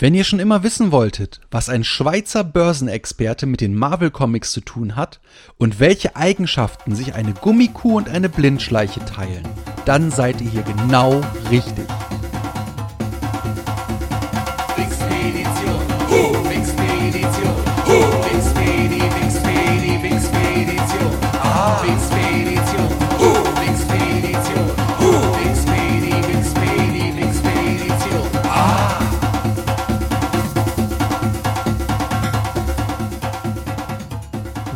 Wenn ihr schon immer wissen wolltet, was ein Schweizer Börsenexperte mit den Marvel Comics zu tun hat und welche Eigenschaften sich eine Gummikuh und eine Blindschleiche teilen, dann seid ihr hier genau richtig.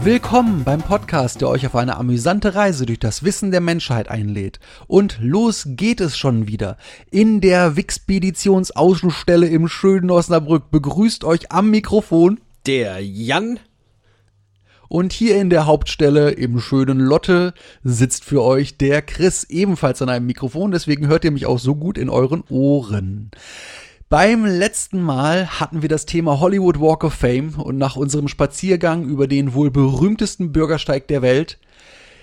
Willkommen beim Podcast, der euch auf eine amüsante Reise durch das Wissen der Menschheit einlädt. Und los geht es schon wieder. In der Wixpeditionsaußenstelle im schönen Osnabrück begrüßt euch am Mikrofon Der Jan und hier in der Hauptstelle im schönen Lotte sitzt für euch der Chris ebenfalls an einem Mikrofon, deswegen hört ihr mich auch so gut in euren Ohren. Beim letzten Mal hatten wir das Thema Hollywood Walk of Fame und nach unserem Spaziergang über den wohl berühmtesten Bürgersteig der Welt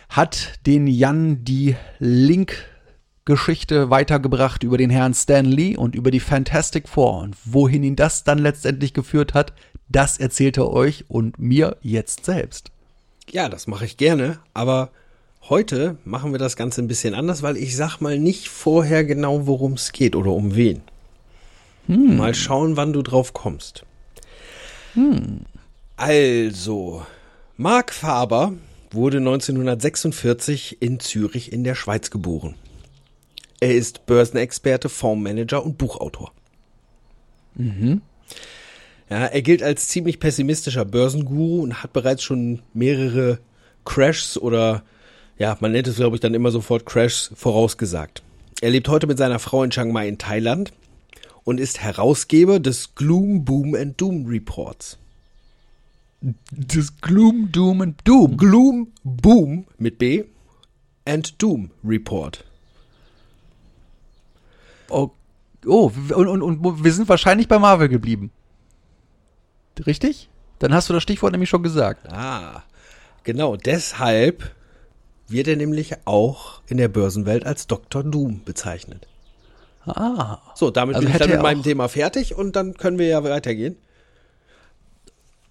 hat den Jan die Link-Geschichte weitergebracht über den Herrn Stan Lee und über die Fantastic Four. Und wohin ihn das dann letztendlich geführt hat, das erzählt er euch und mir jetzt selbst. Ja, das mache ich gerne, aber heute machen wir das Ganze ein bisschen anders, weil ich sag mal nicht vorher genau, worum es geht oder um wen. Mal schauen, wann du drauf kommst. Also, Mark Faber wurde 1946 in Zürich in der Schweiz geboren. Er ist Börsenexperte, Fondsmanager und Buchautor. Ja, er gilt als ziemlich pessimistischer Börsenguru und hat bereits schon mehrere Crashs oder ja, man nennt es glaube ich dann immer sofort Crashs vorausgesagt. Er lebt heute mit seiner Frau in Chiang Mai in Thailand und ist Herausgeber des Gloom, Boom and Doom Reports. Das Gloom, Doom und Doom. Gloom, Boom mit B and Doom Report. Oh, oh und, und, und wir sind wahrscheinlich bei Marvel geblieben. Richtig? Dann hast du das Stichwort nämlich schon gesagt. Ah, genau deshalb wird er nämlich auch in der Börsenwelt als Dr. Doom bezeichnet. Ah. So, damit Also bin ich dann mit meinem Thema fertig und dann können wir ja weitergehen.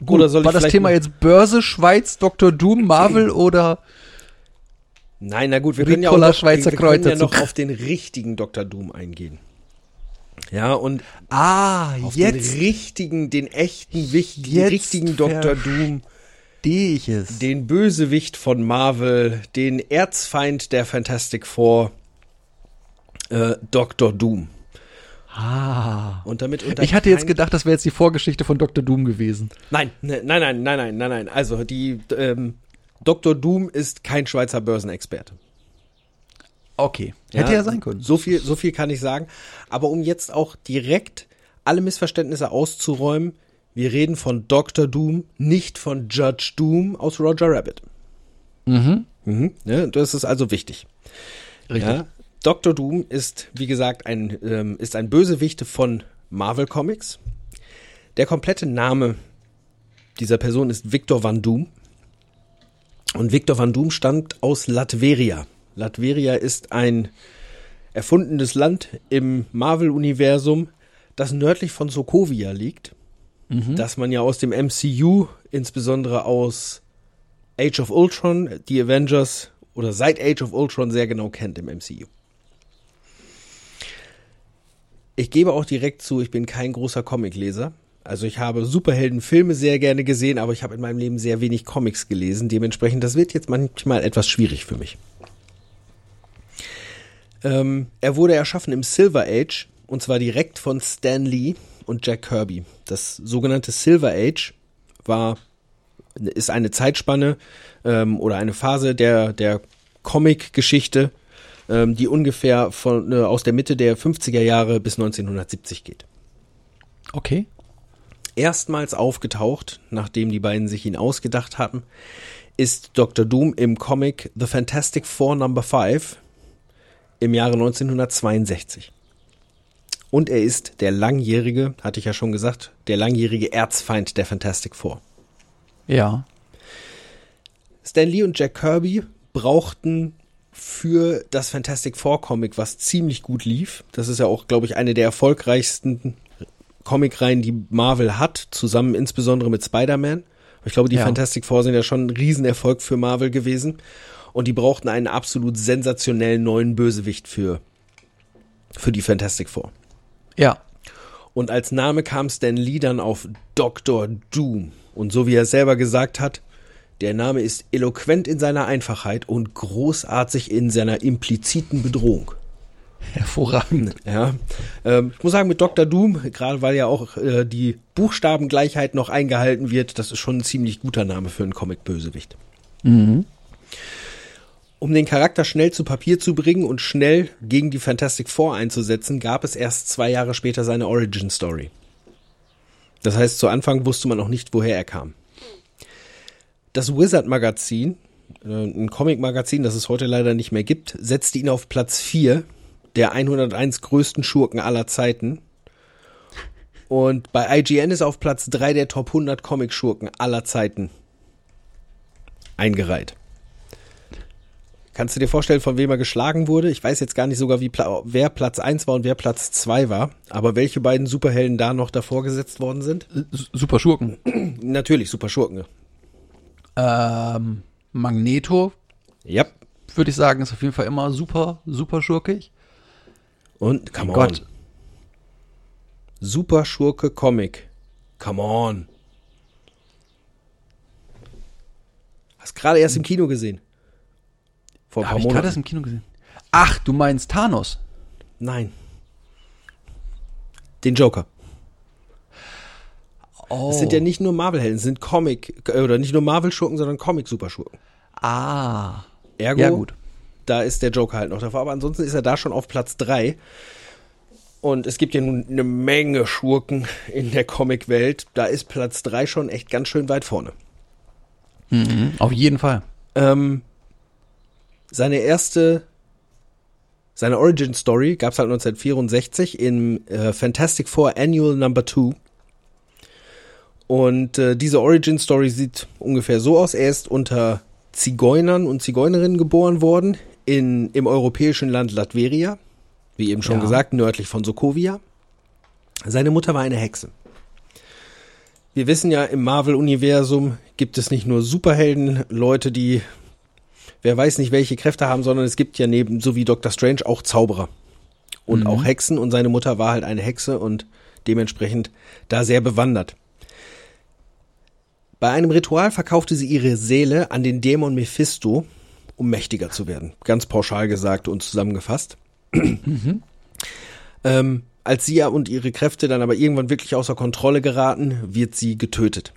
Gut, Oder soll ich war das vielleicht Thema jetzt Börse, Schweiz, Dr. Doom, Marvel oder Nein, na gut, wir können ja auch noch, Schweizer wir können ja noch auf den richtigen Dr. Doom eingehen. Ja, und Ah, auf jetzt den richtigen, den echten, wichtigen, Jetzt richtigen Dr. Doom, ich es. den Bösewicht von Marvel, den Erzfeind der Fantastic Four, äh, Dr. Doom. Ah. Und damit unter Ich hatte jetzt gedacht, das wäre jetzt die Vorgeschichte von Dr. Doom gewesen. Nein, ne- nein, nein, nein, nein, nein, nein. Also die ähm, Dr. Doom ist kein Schweizer Börsenexperte. Okay. Hätte ja sein können. So viel, so viel kann ich sagen. Aber um jetzt auch direkt alle Missverständnisse auszuräumen, wir reden von Dr. Doom, nicht von Judge Doom aus Roger Rabbit. Mhm. Ne, das ist also wichtig. Richtig. Ja, Dr. Doom ist, wie gesagt, ein, ähm, ist ein Bösewicht von Marvel Comics. Der komplette Name dieser Person ist Victor Van Doom. Und Victor Van Doom stammt aus Latveria. Latveria ist ein erfundenes Land im Marvel-Universum, das nördlich von Sokovia liegt. Das man ja aus dem MCU, insbesondere aus Age of Ultron, die Avengers oder seit Age of Ultron sehr genau kennt im MCU. Ich gebe auch direkt zu, ich bin kein großer Comicleser. Also ich habe Superheldenfilme sehr gerne gesehen, aber ich habe in meinem Leben sehr wenig Comics gelesen. Dementsprechend, das wird jetzt manchmal etwas schwierig für mich. Ähm, er wurde erschaffen im Silver Age und zwar direkt von Stan Lee und Jack Kirby. Das sogenannte Silver Age war ist eine Zeitspanne ähm, oder eine Phase der der Comic-Geschichte, ähm, die ungefähr von äh, aus der Mitte der 50er Jahre bis 1970 geht. Okay. Erstmals aufgetaucht, nachdem die beiden sich ihn ausgedacht hatten, ist Dr. Doom im Comic The Fantastic Four Number 5 im Jahre 1962. Und er ist der langjährige, hatte ich ja schon gesagt, der langjährige Erzfeind der Fantastic Four. Ja. Stan Lee und Jack Kirby brauchten für das Fantastic Four Comic, was ziemlich gut lief. Das ist ja auch, glaube ich, eine der erfolgreichsten Comicreihen, die Marvel hat, zusammen insbesondere mit Spider-Man. Ich glaube, die Ja. Fantastic Four sind ja schon ein Riesenerfolg für Marvel gewesen. Und die brauchten einen absolut sensationellen neuen Bösewicht für, für die Fantastic Four. Ja. Und als Name kam Stan Lee dann auf Dr. Doom. Und so wie er selber gesagt hat, der Name ist eloquent in seiner Einfachheit und großartig in seiner impliziten Bedrohung. Hervorragend. Ja, ähm, ich muss sagen, mit Dr. Doom, gerade weil ja auch äh, die Buchstabengleichheit noch eingehalten wird, das ist schon ein ziemlich guter Name für einen Comic-Bösewicht. Um den Charakter schnell zu Papier zu bringen und schnell gegen die Fantastic Four einzusetzen, gab es erst zwei Jahre später seine Origin-Story. Das heißt, zu Anfang wusste man noch nicht, woher er kam. Das Wizard-Magazin, äh, ein Comic-Magazin, das es heute leider nicht mehr gibt, setzte ihn auf Platz 4 der 101 größten Schurken aller Zeiten. Und bei IGN ist auf Platz 3 der Top 100 Comic-Schurken aller Zeiten eingereiht. Kannst du dir vorstellen, von wem er geschlagen wurde? Ich weiß jetzt gar nicht sogar, wie wer Platz 1 war und wer Platz 2 war, aber welche beiden Superhelden da noch davor gesetzt worden sind? S- Super Schurken. Natürlich, Super Schurken. Ähm, Magneto, Ja. würde ich sagen, ist auf jeden Fall immer super, super schurkig. Und, come Mein on. Gott. Super Schurke Comic. Come on. Hast gerade erst im Kino gesehen. Vor ein paar ich gerade Monaten. das im Kino gesehen. Ach, du meinst Thanos. Nein. Den Joker. Oh. Es sind ja nicht nur Marvel-Helden, es sind Comic, äh, oder nicht nur Marvel-Schurken, sondern Comic-Superschurken. Ah. Ergo, Ja, gut. da ist der Joker halt noch davor. Aber ansonsten ist er da schon auf Platz 3. Und es gibt ja nun eine Menge Schurken in der Comic-Welt. Da ist Platz 3 schon echt ganz schön weit vorne. Mhm. Auf jeden Fall. Ähm, seine erste, seine Origin Story gab es halt 1964 im äh, Fantastic Four Annual Number 2. Und äh, diese Origin Story sieht ungefähr so aus. Er ist unter Zigeunern und Zigeunerinnen geboren worden in, im europäischen Land Latveria, wie eben schon Ja. gesagt, nördlich von Sokovia. Seine Mutter war eine Hexe. Wir wissen ja, im Marvel-Universum gibt es nicht nur Superhelden, Leute, die wer weiß nicht welche Kräfte haben, sondern es gibt ja neben, so wie Doctor Strange, auch Zauberer. Und auch Hexen und seine Mutter war halt eine Hexe und dementsprechend da sehr bewandert. Bei einem Ritual verkaufte sie ihre Seele an den Dämon Mephisto, um mächtiger zu werden. Ganz pauschal gesagt und zusammengefasst. ähm, als sie und ihre Kräfte dann aber irgendwann wirklich außer Kontrolle geraten, wird sie getötet.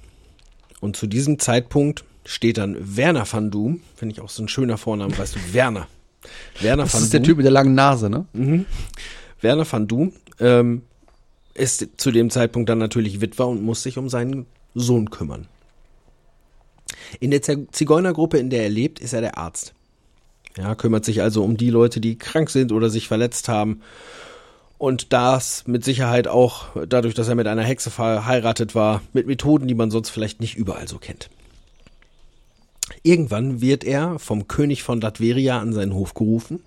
Und zu diesem Zeitpunkt steht dann Werner van Doom, finde ich auch so ein schöner Vorname, weißt du, Werner. Werner Das van ist der. Typ mit der langen Nase, ne? Werner van Doom ähm, ist zu dem Zeitpunkt dann natürlich Witwer und muss sich um seinen Sohn kümmern. In der Zi- Zigeunergruppe, in der er lebt, ist er der Arzt. Ja, kümmert sich also um die Leute, die krank sind oder sich verletzt haben. Und das mit Sicherheit auch dadurch, dass er mit einer Hexe verheiratet war, mit Methoden, die man sonst vielleicht nicht überall so kennt. Irgendwann wird er vom König von Latveria an seinen Hof gerufen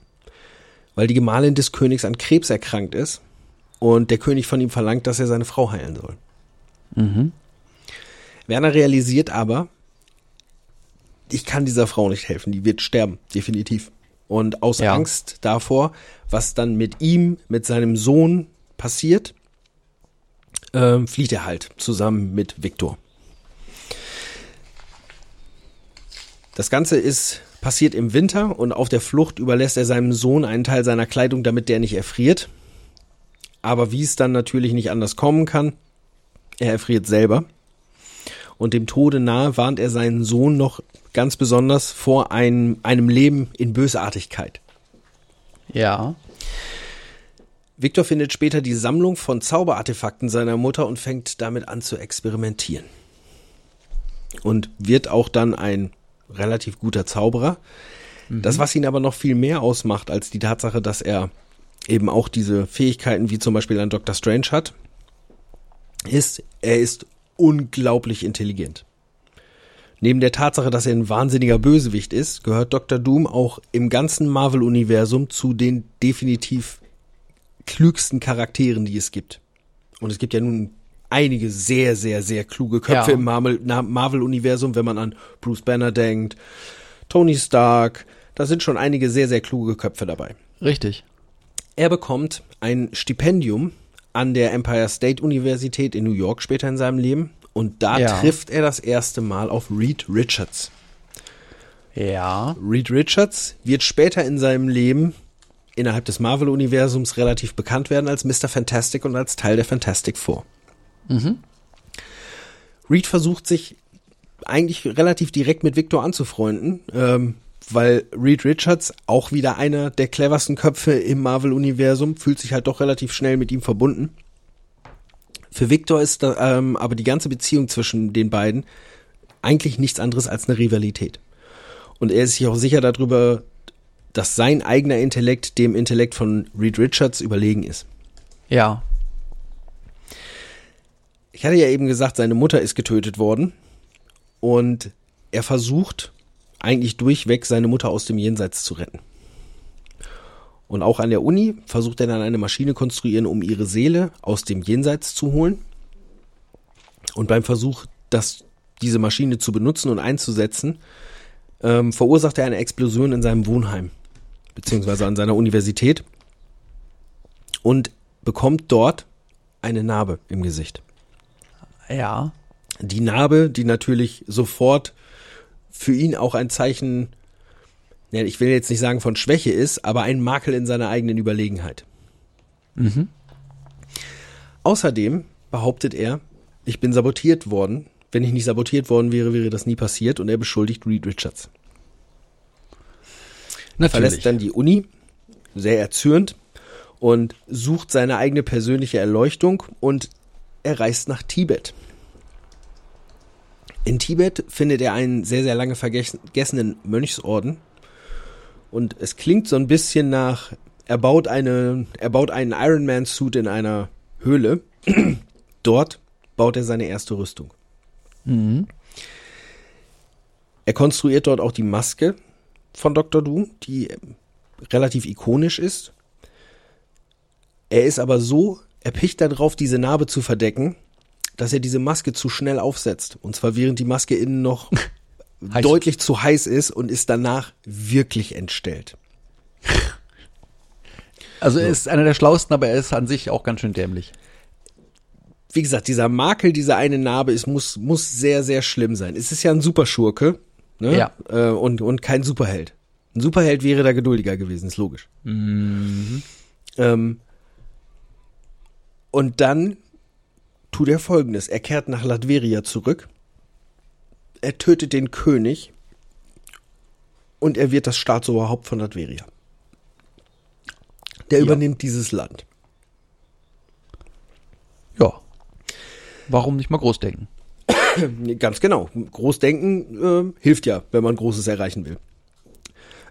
weil die Gemahlin des Königs an Krebs erkrankt ist und der König von ihm verlangt, dass er seine Frau heilen soll. Werner realisiert aber, ich kann dieser Frau nicht helfen, die wird sterben, definitiv. Und aus Ja. Angst davor, was dann mit ihm, mit seinem Sohn passiert, ähm, flieht er halt zusammen mit Viktor. Das Ganze ist passiert im Winter und auf der Flucht überlässt er seinem Sohn einen Teil seiner Kleidung, damit der nicht erfriert. Aber wie es dann natürlich nicht anders kommen kann, er erfriert selber. Und dem Tode nahe warnt er seinen Sohn noch ganz besonders vor einem, einem Leben in Bösartigkeit. Ja. Victor findet später die Sammlung von Zauberartefakten seiner Mutter und fängt damit an zu experimentieren. Und wird auch dann ein relativ guter Zauberer. Das, was ihn aber noch viel mehr ausmacht, als die Tatsache, dass er eben auch diese Fähigkeiten wie zum Beispiel ein Doctor Strange hat, ist, er ist unglaublich intelligent. Neben der Tatsache, dass er ein wahnsinniger Bösewicht ist, gehört Dr. Doom auch im ganzen Marvel-Universum zu den definitiv klügsten Charakteren, die es gibt. Und es gibt ja nun einige sehr, sehr, sehr kluge Köpfe Ja. im Marvel- Marvel-Universum, wenn man an Bruce Banner denkt, Tony Stark, da sind schon einige sehr, sehr kluge Köpfe dabei. Richtig. Er bekommt ein Stipendium an der Empire State Universität in New York später in seinem Leben und da Ja. trifft er das erste Mal auf Reed Richards. Ja. Reed Richards wird später in seinem Leben innerhalb des Marvel-Universums relativ bekannt werden als Mr. Fantastic und als Teil der Fantastic Four. Reed versucht sich eigentlich relativ direkt mit Victor anzufreunden, ähm, weil Reed Richards, auch wieder einer der cleversten Köpfe im Marvel-Universum, fühlt sich halt doch relativ schnell mit ihm verbunden. Für Victor ist da, ähm, aber die ganze Beziehung zwischen den beiden eigentlich nichts anderes als eine Rivalität. Und er ist sich auch sicher darüber, dass sein eigener Intellekt dem Intellekt von Reed Richards überlegen ist. Ja. Ich hatte ja eben gesagt, seine Mutter ist getötet worden und er versucht eigentlich durchweg seine Mutter aus dem Jenseits zu retten. Und auch an der Uni versucht er dann eine Maschine konstruieren, um ihre Seele aus dem Jenseits zu holen. Und beim Versuch, das, diese Maschine zu benutzen und einzusetzen, ähm, verursacht er eine Explosion in seinem Wohnheim, beziehungsweise an seiner Universität und bekommt dort eine Narbe im Gesicht. Ja. Die Narbe, die natürlich sofort für ihn auch ein Zeichen, ich will jetzt nicht sagen von Schwäche ist, aber ein Makel in seiner eigenen Überlegenheit. Außerdem behauptet er, ich bin sabotiert worden. Wenn ich nicht sabotiert worden wäre, wäre das nie passiert und er beschuldigt Reed Richards. Natürlich. Verlässt dann die Uni, sehr erzürnt und sucht seine eigene persönliche Erleuchtung und er reist nach Tibet. In Tibet findet er einen sehr, sehr lange vergessenen Mönchsorden und es klingt so ein bisschen nach, er baut, eine, er baut einen Ironman-Suit in einer Höhle. Dort baut er seine erste Rüstung. Er konstruiert dort auch die Maske von Dr. Doom, die relativ ikonisch ist. Er ist aber so erpicht darauf, diese Narbe zu verdecken, dass er diese Maske zu schnell aufsetzt. Und zwar während die Maske innen noch deutlich zu heiß ist und ist danach wirklich entstellt. Also er ist einer der schlauesten, aber er ist an sich auch ganz schön dämlich. Wie gesagt, dieser Makel, diese eine Narbe, ist, muss, muss sehr, sehr schlimm sein. Es ist ja ein Superschurke ne? Ja. äh, und, und kein Superheld. Ein Superheld wäre da geduldiger gewesen, ist logisch. Ähm, und dann tut er folgendes. Er kehrt nach Latveria zurück. Er tötet den König. Und er wird das Staatsoberhaupt von Latveria. Der übernimmt dieses Land. Ja. Warum nicht mal groß denken? Ganz genau. Großdenken äh, hilft ja, wenn man Großes erreichen will.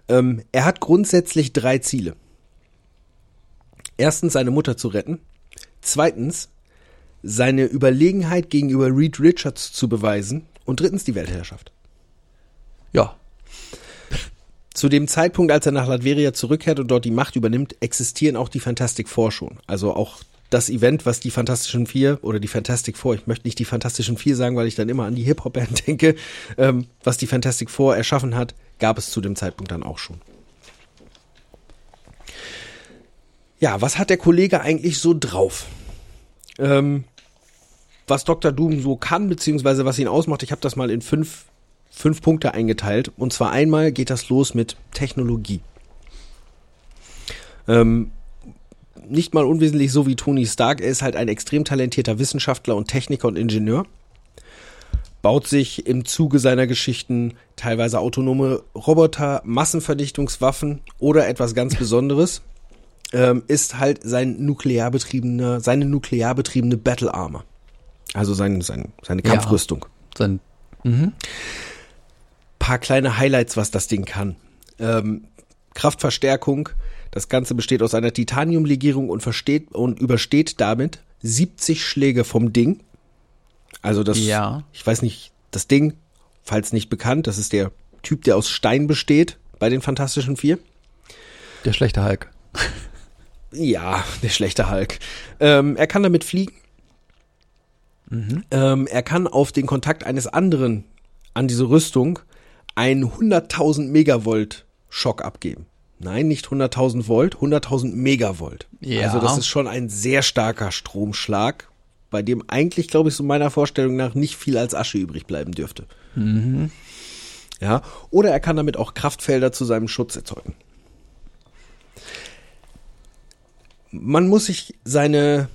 Ähm, er hat grundsätzlich drei Ziele. Erstens, seine Mutter zu retten. Zweitens, seine Überlegenheit gegenüber Reed Richards zu beweisen. Und drittens, die Weltherrschaft. Ja. Zu dem Zeitpunkt, als er nach Latveria zurückkehrt und dort die Macht übernimmt, existieren auch die Fantastic Four schon. Also auch das Event, was die Fantastischen Vier oder die Fantastic Four, ich möchte nicht die Fantastischen Vier sagen, weil ich dann immer an die Hip-Hop-Band denke, ähm, was die Fantastic Four erschaffen hat, gab es zu dem Zeitpunkt dann auch schon. Ja, was hat der Kollege eigentlich so drauf? Ähm, was Dr. Doom so kann, beziehungsweise was ihn ausmacht, ich habe das mal in fünf, fünf Punkte eingeteilt. Und zwar einmal geht das los mit Technologie. Ähm, nicht mal unwesentlich so wie Tony Stark, er ist halt ein extrem talentierter Wissenschaftler und Techniker und Ingenieur. Baut sich im Zuge seiner Geschichten teilweise autonome Roboter, Massenverdichtungswaffen oder etwas ganz Besonderes. Ähm, ist halt sein nuklearbetriebener, seine nuklearbetriebene Battle Armor. Also sein, sein, seine Ja. Kampfrüstung. Sein, paar kleine Highlights, was das Ding kann. Ähm, Kraftverstärkung. Das Ganze besteht aus einer Titaniumlegierung und versteht und übersteht damit 70 Schläge vom Ding. Also das, Ja. ich weiß nicht, das Ding, falls nicht bekannt, das ist der Typ, der aus Stein besteht bei den Fantastischen Vier. Der schlechte Hulk. Ja, der schlechte Hulk. Ähm, er kann damit fliegen. Ähm, er kann auf den Kontakt eines anderen an diese Rüstung einen 100.000 Megavolt Schock abgeben. Nein, nicht 100.000 Volt, 100.000 Megavolt. Ja. Also das ist schon ein sehr starker Stromschlag, bei dem eigentlich, glaube ich, so meiner Vorstellung nach nicht viel als Asche übrig bleiben dürfte. Ja, oder er kann damit auch Kraftfelder zu seinem Schutz erzeugen. Man muss sich seine,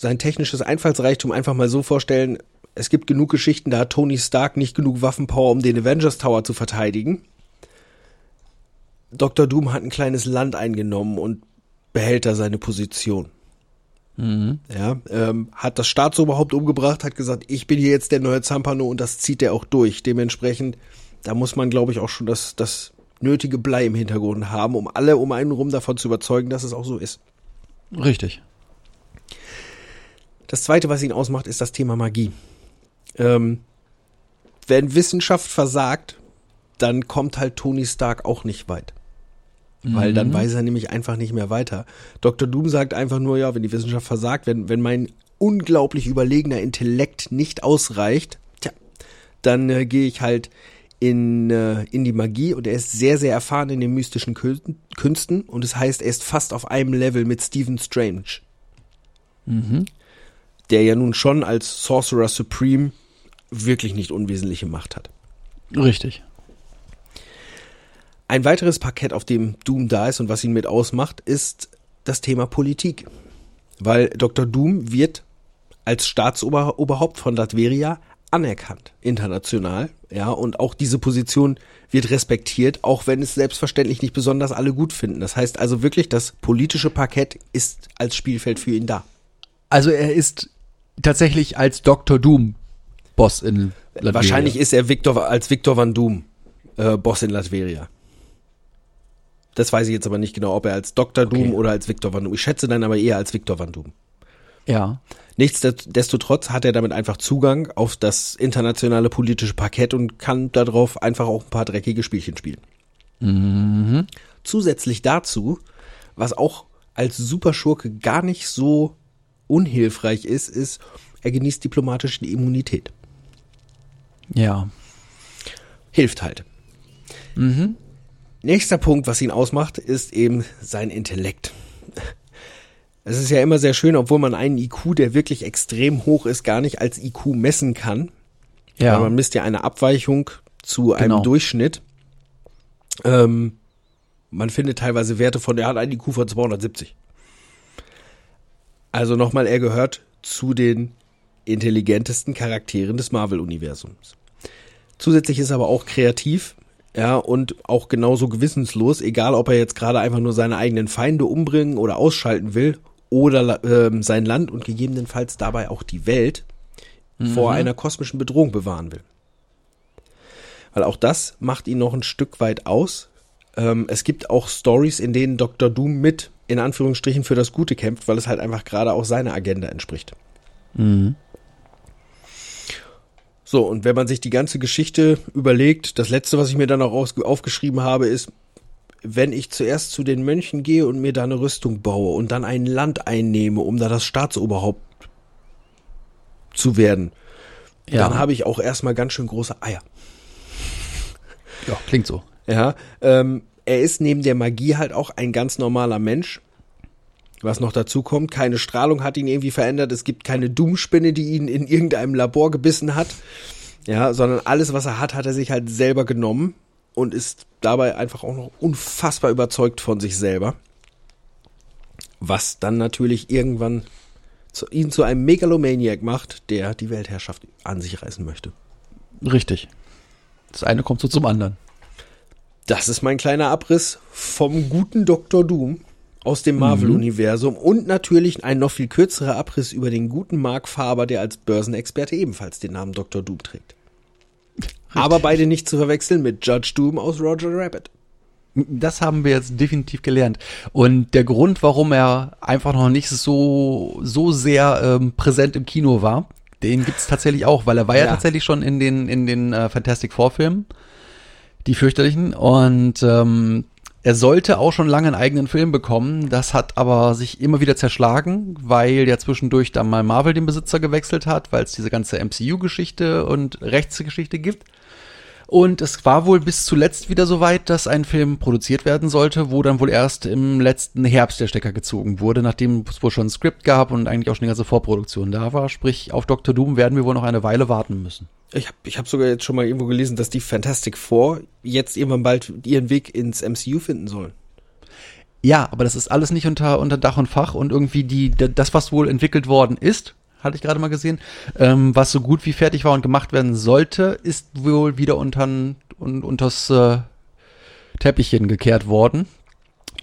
sein technisches Einfallsreichtum einfach mal so vorstellen, es gibt genug Geschichten, da hat Tony Stark nicht genug Waffenpower, um den Avengers Tower zu verteidigen. Dr. Doom hat ein kleines Land eingenommen und behält da seine Position. Ja, ähm, hat das Staatsoberhaupt umgebracht, hat gesagt, ich bin hier jetzt der neue Zampano und das zieht er auch durch. Dementsprechend, da muss man, glaube ich, auch schon das, das nötige Blei im Hintergrund haben, um alle um einen rum davon zu überzeugen, dass es auch so ist. Richtig. Das zweite, was ihn ausmacht, ist das Thema Magie. Ähm, wenn Wissenschaft versagt, dann kommt halt Tony Stark auch nicht weit. Weil dann weiß er nämlich einfach nicht mehr weiter. Dr. Doom sagt einfach nur, ja, wenn die Wissenschaft versagt, wenn, wenn mein unglaublich überlegener Intellekt nicht ausreicht, tja, dann äh, gehe ich halt in, äh, in die Magie und er ist sehr, sehr erfahren in den mystischen Kün- Künsten und es heißt, er ist fast auf einem Level mit Stephen Strange. Der ja nun schon als Sorcerer Supreme wirklich nicht unwesentliche Macht hat. Richtig. Ein weiteres Parkett, auf dem Doom da ist und was ihn mit ausmacht, ist das Thema Politik. Weil Dr. Doom wird als Staatsoberhaupt von Latveria anerkannt, international, ja, und auch diese Position wird respektiert, auch wenn es selbstverständlich nicht besonders alle gut finden. Das heißt also wirklich, das politische Parkett ist als Spielfeld für ihn da. Also er ist tatsächlich als Dr. Doom Boss in Latveria. Wahrscheinlich ist er Victor, als Victor Van Doom äh, Boss in Latveria. Das weiß ich jetzt aber nicht genau, ob er als Dr. Doom Okay. oder als Victor Van Doom. Ich schätze dann aber eher als Victor Van Doom. Ja. Nichtsdestotrotz hat er damit einfach Zugang auf das internationale politische Parkett und kann darauf einfach auch ein paar dreckige Spielchen spielen. Zusätzlich dazu, was auch als Superschurke gar nicht so unhilfreich ist, ist, er genießt diplomatische Immunität. Ja. Hilft halt. Nächster Punkt, was ihn ausmacht, ist eben sein Intellekt. Es ist ja immer sehr schön, obwohl man einen IQ, der wirklich extrem hoch ist, gar nicht als IQ messen kann. Ja. Weil man misst ja eine Abweichung zu einem Genau. Durchschnitt. Ähm, man findet teilweise Werte von, der hat einen IQ von 270. Also nochmal, er gehört zu den intelligentesten Charakteren des Marvel-Universums. Zusätzlich ist er aber auch kreativ, ja, und auch genauso gewissenslos, egal ob er jetzt gerade einfach nur seine eigenen Feinde umbringen oder ausschalten will oder ähm, sein Land und gegebenenfalls dabei auch die Welt vor einer kosmischen Bedrohung bewahren will. Weil auch das macht ihn noch ein Stück weit aus. Ähm, es gibt auch Stories, in denen Dr. Doom mit, in Anführungsstrichen, für das Gute kämpft, weil es halt einfach gerade auch seiner Agenda entspricht. So, und wenn man sich die ganze Geschichte überlegt, das letzte, was ich mir dann auch aufgeschrieben habe, ist, wenn ich zuerst zu den Mönchen gehe und mir da eine Rüstung baue und dann ein Land einnehme, um da das Staatsoberhaupt zu werden, Ja. dann habe ich auch erstmal ganz schön große Eier. ja, klingt so. Ja, ähm, er ist neben der Magie halt auch ein ganz normaler Mensch. Was noch dazu kommt, keine Strahlung hat ihn irgendwie verändert. Es gibt keine Doomspinne, die ihn in irgendeinem Labor gebissen hat. Ja, sondern alles, was er hat, hat er sich halt selber genommen und ist dabei einfach auch noch unfassbar überzeugt von sich selber. Was dann natürlich irgendwann zu, ihn zu einem Megalomaniac macht, der die Weltherrschaft an sich reißen möchte. Richtig. Das eine kommt so zum anderen. Das ist mein kleiner Abriss vom guten Dr. Doom aus dem Marvel-Universum und natürlich ein noch viel kürzerer Abriss über den guten Mark Faber, der als Börsenexperte ebenfalls den Namen Dr. Doom trägt. Aber beide nicht zu verwechseln mit Judge Doom aus Roger Rabbit. Das haben wir jetzt definitiv gelernt. Und der Grund, warum er einfach noch nicht so, so sehr ähm, präsent im Kino war, den gibt's tatsächlich auch, weil er war ja, Ja. tatsächlich schon in den, in den äh, Fantastic Four Filmen, die fürchterlichen. Und ähm, er sollte auch schon lange einen eigenen Film bekommen. Das hat aber sich immer wieder zerschlagen, weil ja zwischendurch dann mal Marvel den Besitzer gewechselt hat, weil es diese ganze MCU-Geschichte und Rechtsgeschichte gibt. Und es war wohl bis zuletzt wieder so weit, dass ein Film produziert werden sollte, wo dann wohl erst im letzten Herbst der Stecker gezogen wurde, nachdem es wohl schon ein Skript gab und eigentlich auch schon die ganze Vorproduktion da war. Sprich, auf Dr. Doom werden wir wohl noch eine Weile warten müssen. Ich habe ich hab sogar jetzt schon mal irgendwo gelesen, dass die Fantastic Four jetzt irgendwann bald ihren Weg ins MCU finden sollen. Ja, aber das ist alles nicht unter, unter Dach und Fach und irgendwie die, das, was wohl entwickelt worden ist, hatte ich gerade mal gesehen, ähm, was so gut wie fertig war und gemacht werden sollte, ist wohl wieder untern, un, unters äh, Teppichchen gekehrt worden.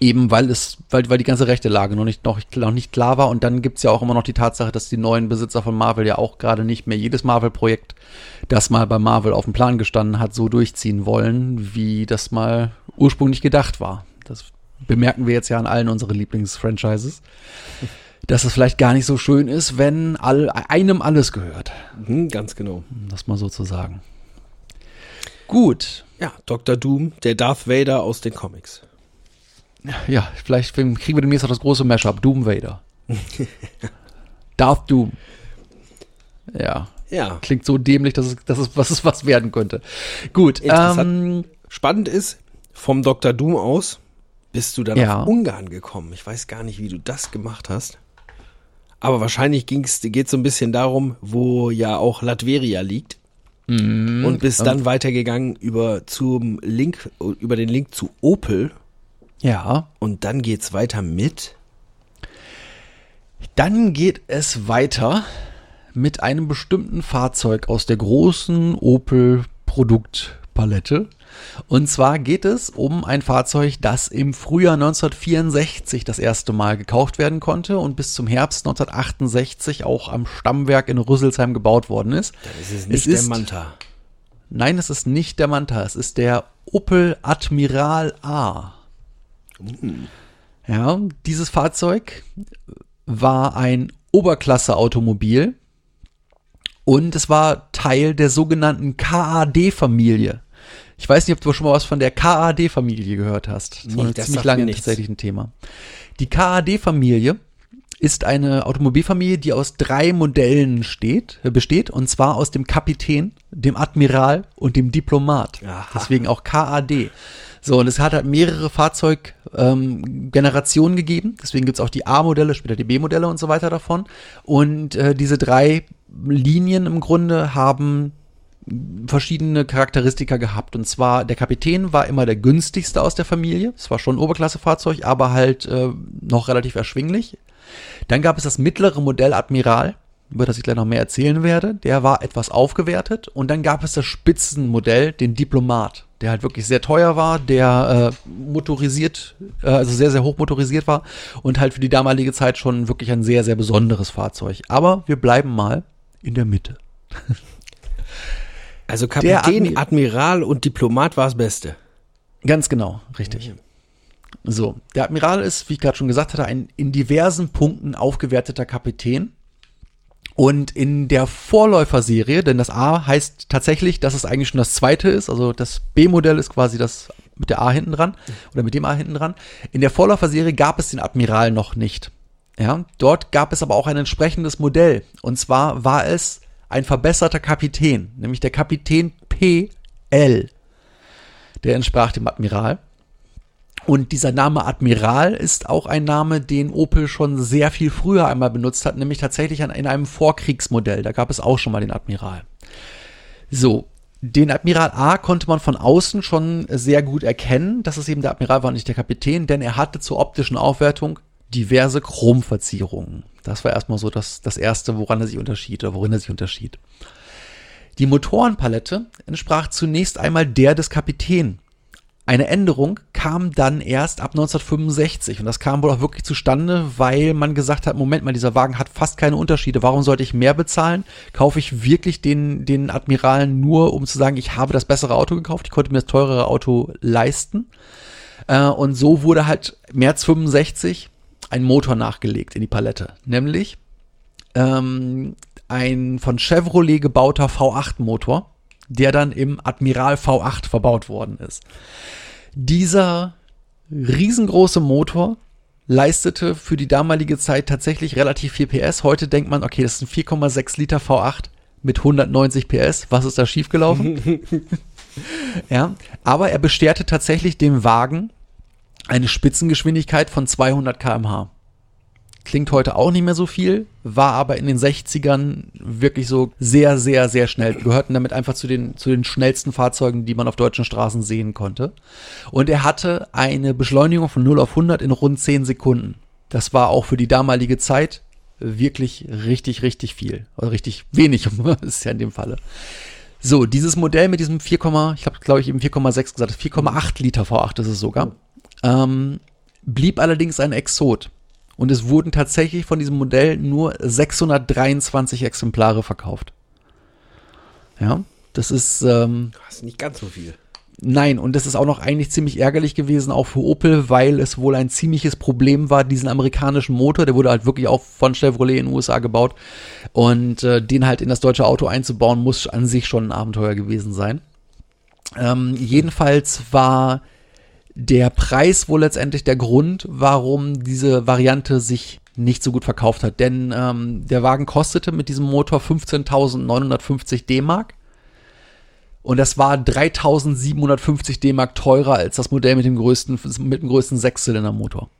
Eben weil es, weil, weil die ganze rechte Lage noch nicht, noch, noch nicht klar war. Und dann gibt's ja auch immer noch die Tatsache, dass die neuen Besitzer von Marvel ja auch gerade nicht mehr jedes Marvel-Projekt, das mal bei Marvel auf dem Plan gestanden hat, so durchziehen wollen, wie das mal ursprünglich gedacht war. Das bemerken wir jetzt ja an allen unseren Lieblingsfranchises. Dass es vielleicht gar nicht so schön ist, wenn all, einem alles gehört, Mhm, ganz genau. um das mal so zu sagen. Gut. Ja, Dr. Doom, der Darth Vader aus den Comics. Ja, vielleicht kriegen wir demnächst auch das große Mashup. Doom Vader. Darth Doom. Ja, Ja, klingt so dämlich, dass es, dass es, was es was werden könnte. Gut, ähm, spannend ist, vom Dr. Doom aus bist du dann Ja. auf Ungarn gekommen. Ich weiß gar nicht, wie du das gemacht hast. Aber wahrscheinlich geht so ein bisschen darum, wo ja auch Latveria liegt. Mhm. Und bist dann weitergegangen über zum Link, über den Link zu Opel. ja, Und dann geht's weiter mit. Dann geht es weiter mit einem bestimmten Fahrzeug aus der großen Opel Produktpalette. Und zwar geht es um ein Fahrzeug, das im Frühjahr 1964 das erste Mal gekauft werden konnte und bis zum Herbst 1968 auch am Stammwerk in Rüsselsheim gebaut worden ist. Das ist nicht der Manta. Nein, es ist nicht der Manta, es ist der Opel Admiral A. Ja, dieses Fahrzeug war ein Oberklasse-Automobil und es war Teil der sogenannten KAD-Familie. Ich weiß nicht, ob du schon mal was von der KAD-Familie gehört hast. Das Nee, war das ziemlich lange tatsächlich ein Thema. Die KAD-Familie ist eine Automobilfamilie, die aus drei Modellen steht, besteht, und zwar aus dem Kapitän, dem Admiral und dem Diplomat. Aha. Deswegen auch KAD. So, und es hat halt mehrere Fahrzeuggenerationen ähm, gegeben. Deswegen gibt's auch die A-Modelle, später die B-Modelle und so weiter davon. Und äh, diese drei Linien im Grunde haben verschiedene Charakteristika gehabt. Und zwar, der Kapitän war immer der günstigste aus der Familie. Es war schon ein Oberklassefahrzeug, aber halt äh, noch relativ erschwinglich. Dann gab es das mittlere Modell Admiral, über das ich gleich noch mehr erzählen werde. Der war etwas aufgewertet. Und dann gab es das Spitzenmodell, den Diplomat, der halt wirklich sehr teuer war, der äh, motorisiert, äh, also sehr, sehr hoch motorisiert war und halt für die damalige Zeit schon wirklich ein sehr, sehr besonderes Fahrzeug. Aber wir bleiben mal in der Mitte. Also Kapitän, Admi- Admiral und Diplomat war das Beste. Ganz genau, richtig. So, der Admiral ist, wie ich gerade schon gesagt hatte, ein in diversen Punkten aufgewerteter Kapitän. Und in der Vorläuferserie, denn das A heißt tatsächlich, dass es eigentlich schon das zweite ist, also das B-Modell ist quasi das mit der A hinten dran oder mit dem A hinten dran. In der Vorläuferserie gab es den Admiral noch nicht. Ja, dort gab es aber auch ein entsprechendes Modell. Und zwar war es ein verbesserter Kapitän, nämlich der Kapitän PL. Der entsprach dem Admiral. Und dieser Name Admiral ist auch ein Name, den Opel schon sehr viel früher einmal benutzt hat, nämlich tatsächlich in einem Vorkriegsmodell. Da gab es auch schon mal den Admiral. So, den Admiral A konnte man von außen schon sehr gut erkennen, dass es eben der Admiral war nicht der Kapitän, denn er hatte zur optischen Aufwertung diverse Chromverzierungen. Das war erstmal so das, das erste, woran er sich unterschied oder worin er sich unterschied. Die Motorenpalette entsprach zunächst einmal der des Kapitän. Eine Änderung kam dann erst ab 1965 und das kam wohl auch wirklich zustande, weil man gesagt hat, Moment mal, dieser Wagen hat fast keine Unterschiede, warum sollte ich mehr bezahlen? Kaufe ich wirklich den, den Admiralen nur, um zu sagen, ich habe das bessere Auto gekauft, ich konnte mir das teurere Auto leisten. Äh, und so wurde halt März 65 ein Motor nachgelegt in die Palette, nämlich ähm, ein von Chevrolet gebauter V8-Motor, der dann im Admiral V8 verbaut worden ist. Dieser riesengroße Motor leistete für die damalige Zeit tatsächlich relativ viel PS. Heute denkt man, okay, das ist ein 4,6 Liter V8 mit 190 PS. Was ist da schiefgelaufen? ja, aber er bestährte tatsächlich dem Wagen eine Spitzengeschwindigkeit von 200 km/h. Klingt heute auch nicht mehr so viel, war aber in den 60ern wirklich so sehr, sehr, sehr schnell. Gehörten damit einfach zu den, zu den schnellsten Fahrzeugen, die man auf deutschen Straßen sehen konnte. Und er hatte eine Beschleunigung von 0 auf 100 in rund 10 Sekunden. Das war auch für die damalige Zeit wirklich richtig, richtig viel. Oder richtig wenig, ist ja in dem Falle. So, dieses Modell mit diesem 4, ich habe glaube ich eben 4,6 gesagt, 4,8 Liter V8 ist es sogar, ähm, blieb allerdings ein Exot. Und es wurden tatsächlich von diesem Modell nur 623 Exemplare verkauft. Ja, das ist. Ähm, Das ist nicht ganz so viel. Nein, und das ist auch noch eigentlich ziemlich ärgerlich gewesen, auch für Opel, weil es wohl ein ziemliches Problem war, diesen amerikanischen Motor, der wurde halt wirklich auch von Chevrolet in den USA gebaut. Und äh, den halt in das deutsche Auto einzubauen, muss an sich schon ein Abenteuer gewesen sein. Ähm, jedenfalls war der Preis wohl letztendlich der Grund, warum diese Variante sich nicht so gut verkauft hat. Denn ähm, der Wagen kostete mit diesem Motor 15.950 D-Mark. Und das war 3750 D-Mark teurer als das Modell mit dem größten, mit dem größten Sechszylindermotor.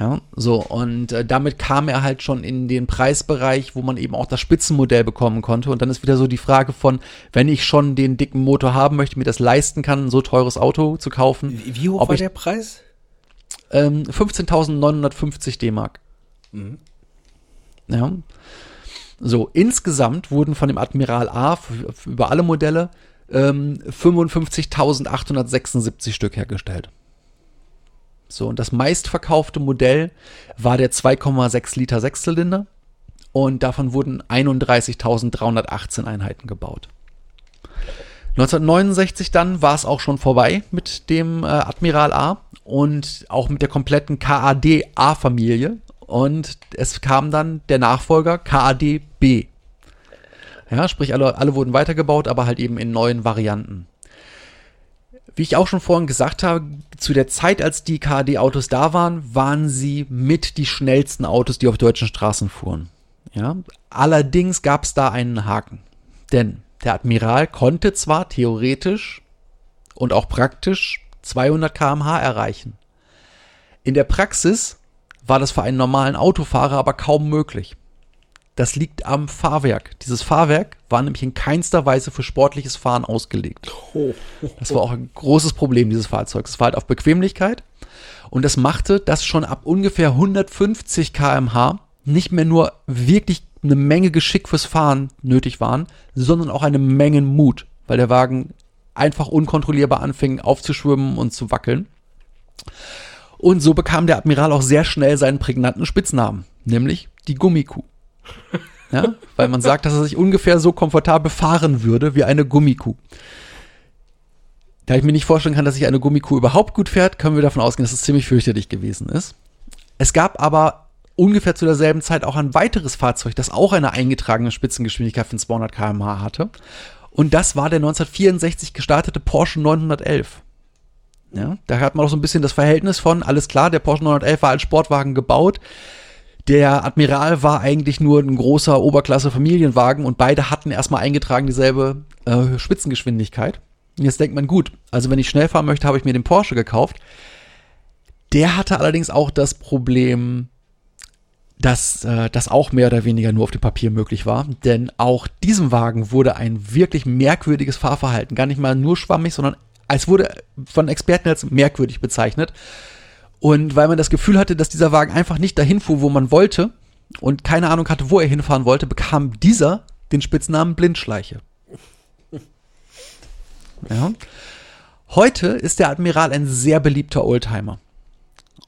Ja, so, und äh, damit kam er halt schon in den Preisbereich, wo man eben auch das Spitzenmodell bekommen konnte. Und dann ist wieder so die Frage von, wenn ich schon den dicken Motor haben möchte, mir das leisten kann, ein so teures Auto zu kaufen. Wie, hoch war ich- der Preis? Ähm, 15.950 D-Mark. Ja. So, insgesamt wurden von dem Admiral A über alle Modelle ähm, 55.876 Stück hergestellt. So, und das meistverkaufte Modell war der 2,6 Liter Sechszylinder und davon wurden 31.318 Einheiten gebaut. 1969 dann war es auch schon vorbei mit dem äh, Admiral A und auch mit der kompletten KAD A-Familie. Und es kam dann der Nachfolger KAD B. Ja, sprich, alle, alle wurden weitergebaut, aber halt eben in neuen Varianten. Wie ich auch schon vorhin gesagt habe, zu der Zeit, als die KAD-Autos da waren, waren sie mit die schnellsten Autos, die auf deutschen Straßen fuhren. Ja, allerdings gab es da einen Haken. Denn der Admiral konnte zwar theoretisch und auch praktisch 200 km/h erreichen. In der Praxis war das für einen normalen Autofahrer aber kaum möglich. Das liegt am Fahrwerk. Dieses Fahrwerk war nämlich in keinster Weise für sportliches Fahren ausgelegt. Das war auch ein großes Problem dieses Fahrzeugs. Es war halt auf Bequemlichkeit und das machte, dass schon ab ungefähr 150 km/h nicht mehr nur wirklich eine Menge Geschick fürs Fahren nötig waren, sondern auch eine Menge Mut, weil der Wagen einfach unkontrollierbar anfing aufzuschwimmen und zu wackeln. Und so bekam der Admiral auch sehr schnell seinen prägnanten Spitznamen, nämlich die Gummikuh. Ja, weil man sagt, dass er sich ungefähr so komfortabel fahren würde wie eine Gummikuh. Da ich mir nicht vorstellen kann, dass sich eine Gummikuh überhaupt gut fährt, können wir davon ausgehen, dass es ziemlich fürchterlich gewesen ist. Es gab aber ungefähr zu derselben Zeit auch ein weiteres Fahrzeug, das auch eine eingetragene Spitzengeschwindigkeit von 200 km/h hatte. Und das war der 1964 gestartete Porsche 911. Ja, da hat man auch so ein bisschen das Verhältnis von, alles klar, der Porsche 911 war als Sportwagen gebaut. Der Admiral war eigentlich nur ein großer Oberklasse-Familienwagen und beide hatten erstmal eingetragen dieselbe äh, Spitzengeschwindigkeit. Und jetzt denkt man, gut, also wenn ich schnell fahren möchte, habe ich mir den Porsche gekauft. Der hatte allerdings auch das Problem, dass äh, das auch mehr oder weniger nur auf dem Papier möglich war. Denn auch diesem Wagen wurde ein wirklich merkwürdiges Fahrverhalten, gar nicht mal nur schwammig, sondern es wurde von Experten als merkwürdig bezeichnet. Und weil man das Gefühl hatte, dass dieser Wagen einfach nicht dahin fuhr, wo man wollte und keine Ahnung hatte, wo er hinfahren wollte, bekam dieser den Spitznamen Blindschleiche. Ja. Heute ist der Admiral ein sehr beliebter Oldtimer.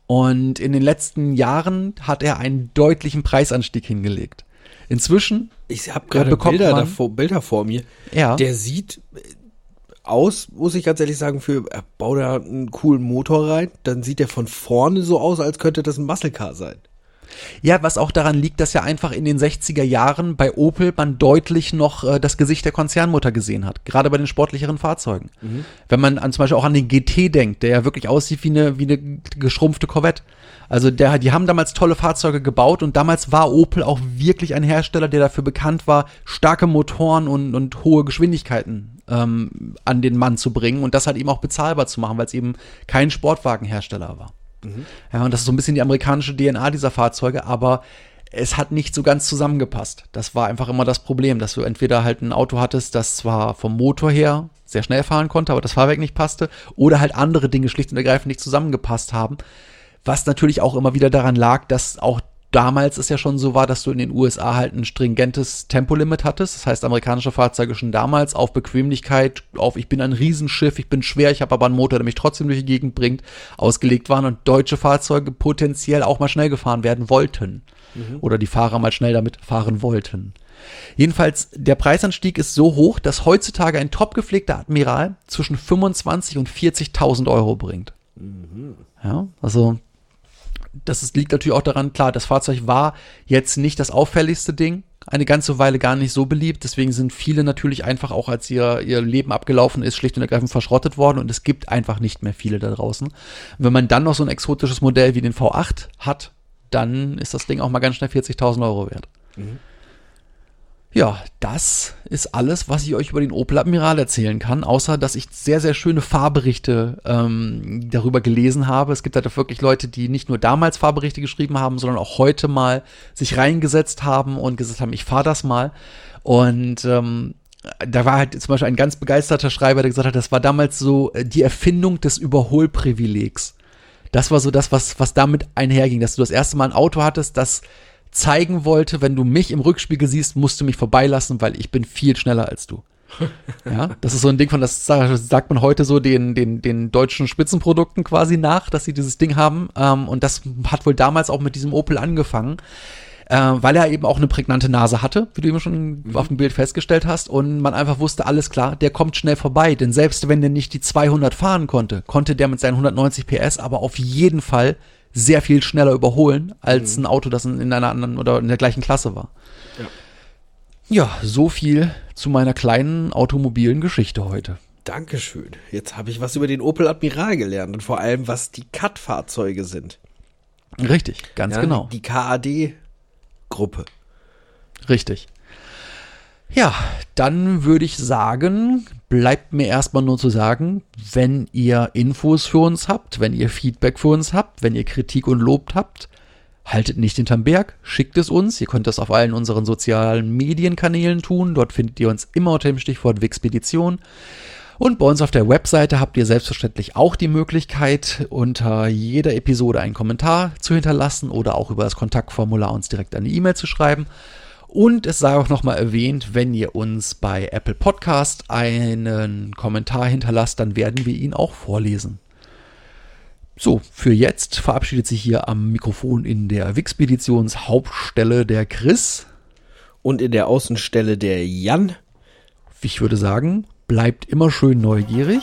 Und in den letzten Jahren hat er einen deutlichen Preisanstieg hingelegt. Inzwischen Ich habe gerade Bilder, davor, Bilder vor mir. Ja. Der sieht aus, muss ich ganz ehrlich sagen, für er baut da einen coolen Motor rein, dann sieht der von vorne so aus, als könnte das ein Muscle Car sein. Ja, was auch daran liegt, dass ja einfach in den 60er Jahren bei Opel man deutlich noch äh, das Gesicht der Konzernmutter gesehen hat. Gerade bei den sportlicheren Fahrzeugen. Wenn man an, zum Beispiel auch an den GT denkt, der ja wirklich aussieht wie eine, wie eine geschrumpfte Corvette. Also der, die haben damals tolle Fahrzeuge gebaut und damals war Opel auch wirklich ein Hersteller, der dafür bekannt war, starke Motoren und, und hohe Geschwindigkeiten ähm, an den Mann zu bringen und das halt eben auch bezahlbar zu machen, weil es eben kein Sportwagenhersteller war. Ja, und das ist so ein bisschen die amerikanische DNA dieser Fahrzeuge, aber es hat nicht so ganz zusammengepasst. Das war einfach immer das Problem, dass du entweder halt ein Auto hattest, das zwar vom Motor her sehr schnell fahren konnte, aber das Fahrwerk nicht passte, oder halt andere Dinge schlicht und ergreifend nicht zusammengepasst haben. Was natürlich auch immer wieder daran lag, dass auch damals es ja schon so war, dass du in den USA halt ein stringentes Tempolimit hattest. Das heißt, amerikanische Fahrzeuge schon damals auf Bequemlichkeit, auf ich bin ein Riesenschiff, ich bin schwer, ich habe aber einen Motor, der mich trotzdem durch die Gegend bringt, ausgelegt waren und deutsche Fahrzeuge potenziell auch mal schnell gefahren werden wollten. Oder die Fahrer mal schnell damit fahren wollten. Jedenfalls, der Preisanstieg ist so hoch, dass heutzutage ein top gepflegter Admiral zwischen 25 und 40.000 Euro bringt. Ja, also das ist, liegt natürlich auch daran, klar, das Fahrzeug war jetzt nicht das auffälligste Ding, eine ganze Weile gar nicht so beliebt, deswegen sind viele natürlich einfach auch, als ihr, ihr Leben abgelaufen ist, schlicht und ergreifend verschrottet worden und es gibt einfach nicht mehr viele da draußen. Wenn man dann noch so ein exotisches Modell wie den V8 hat, dann ist das Ding auch mal ganz schnell 40.000 Euro wert. Ja, das ist alles, was ich euch über den Opel Admiral erzählen kann, außer dass ich sehr, sehr schöne Fahrberichte ähm, darüber gelesen habe. Es gibt halt wirklich Leute, die nicht nur damals Fahrberichte geschrieben haben, sondern auch heute mal sich reingesetzt haben und gesagt haben, ich fahre das mal. Und ähm, da war halt zum Beispiel ein ganz begeisterter Schreiber, der gesagt hat, das war damals so äh, die Erfindung des Überholprivilegs. Das war so das, was, was damit einherging, dass du das erste Mal ein Auto hattest, das zeigen wollte, wenn du mich im Rückspiegel siehst, musst du mich vorbeilassen, weil ich bin viel schneller als du. Ja, das ist so ein Ding von, das sa- sagt man heute so den, den, den deutschen Spitzenprodukten quasi nach, dass sie dieses Ding haben. Ähm, und das hat wohl damals auch mit diesem Opel angefangen, äh, weil er eben auch eine prägnante Nase hatte, wie du eben schon auf dem Bild festgestellt hast. Und man einfach wusste, alles klar, der kommt schnell vorbei. Denn selbst wenn der nicht die 200 fahren konnte, konnte der mit seinen 190 PS aber auf jeden Fall sehr viel schneller überholen als ein Auto, das in in einer anderen oder in der gleichen Klasse war. Ja, so viel zu meiner kleinen automobilen Geschichte heute. Dankeschön. Jetzt habe ich was über den Opel Admiral gelernt und vor allem, was die CAT-Fahrzeuge sind. Richtig, ganz Ja, genau. Die KAD-Gruppe. Richtig. Ja, dann würde ich sagen, bleibt mir erstmal nur zu sagen, wenn ihr Infos für uns habt, wenn ihr Feedback für uns habt, wenn ihr Kritik und Lob habt, haltet nicht hinterm Berg, schickt es uns. Ihr könnt das auf allen unseren sozialen Medienkanälen tun. Dort findet ihr uns immer unter dem Stichwort Wixpedition. Und bei uns auf der Webseite habt ihr selbstverständlich auch die Möglichkeit, unter jeder Episode einen Kommentar zu hinterlassen oder auch über das Kontaktformular uns direkt eine E-Mail zu schreiben. Und es sei auch nochmal erwähnt, wenn ihr uns bei Apple Podcast einen Kommentar hinterlasst, dann werden wir ihn auch vorlesen. So, für jetzt verabschiedet sich hier am Mikrofon in der Wixpeditions Hauptstelle der Chris. Und in der Außenstelle der Jan. Ich würde sagen, bleibt immer schön neugierig.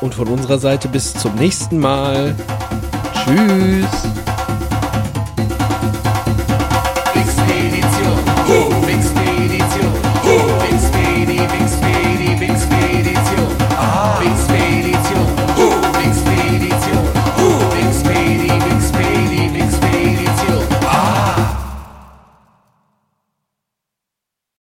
Und von unserer Seite bis zum nächsten Mal. Tschüss.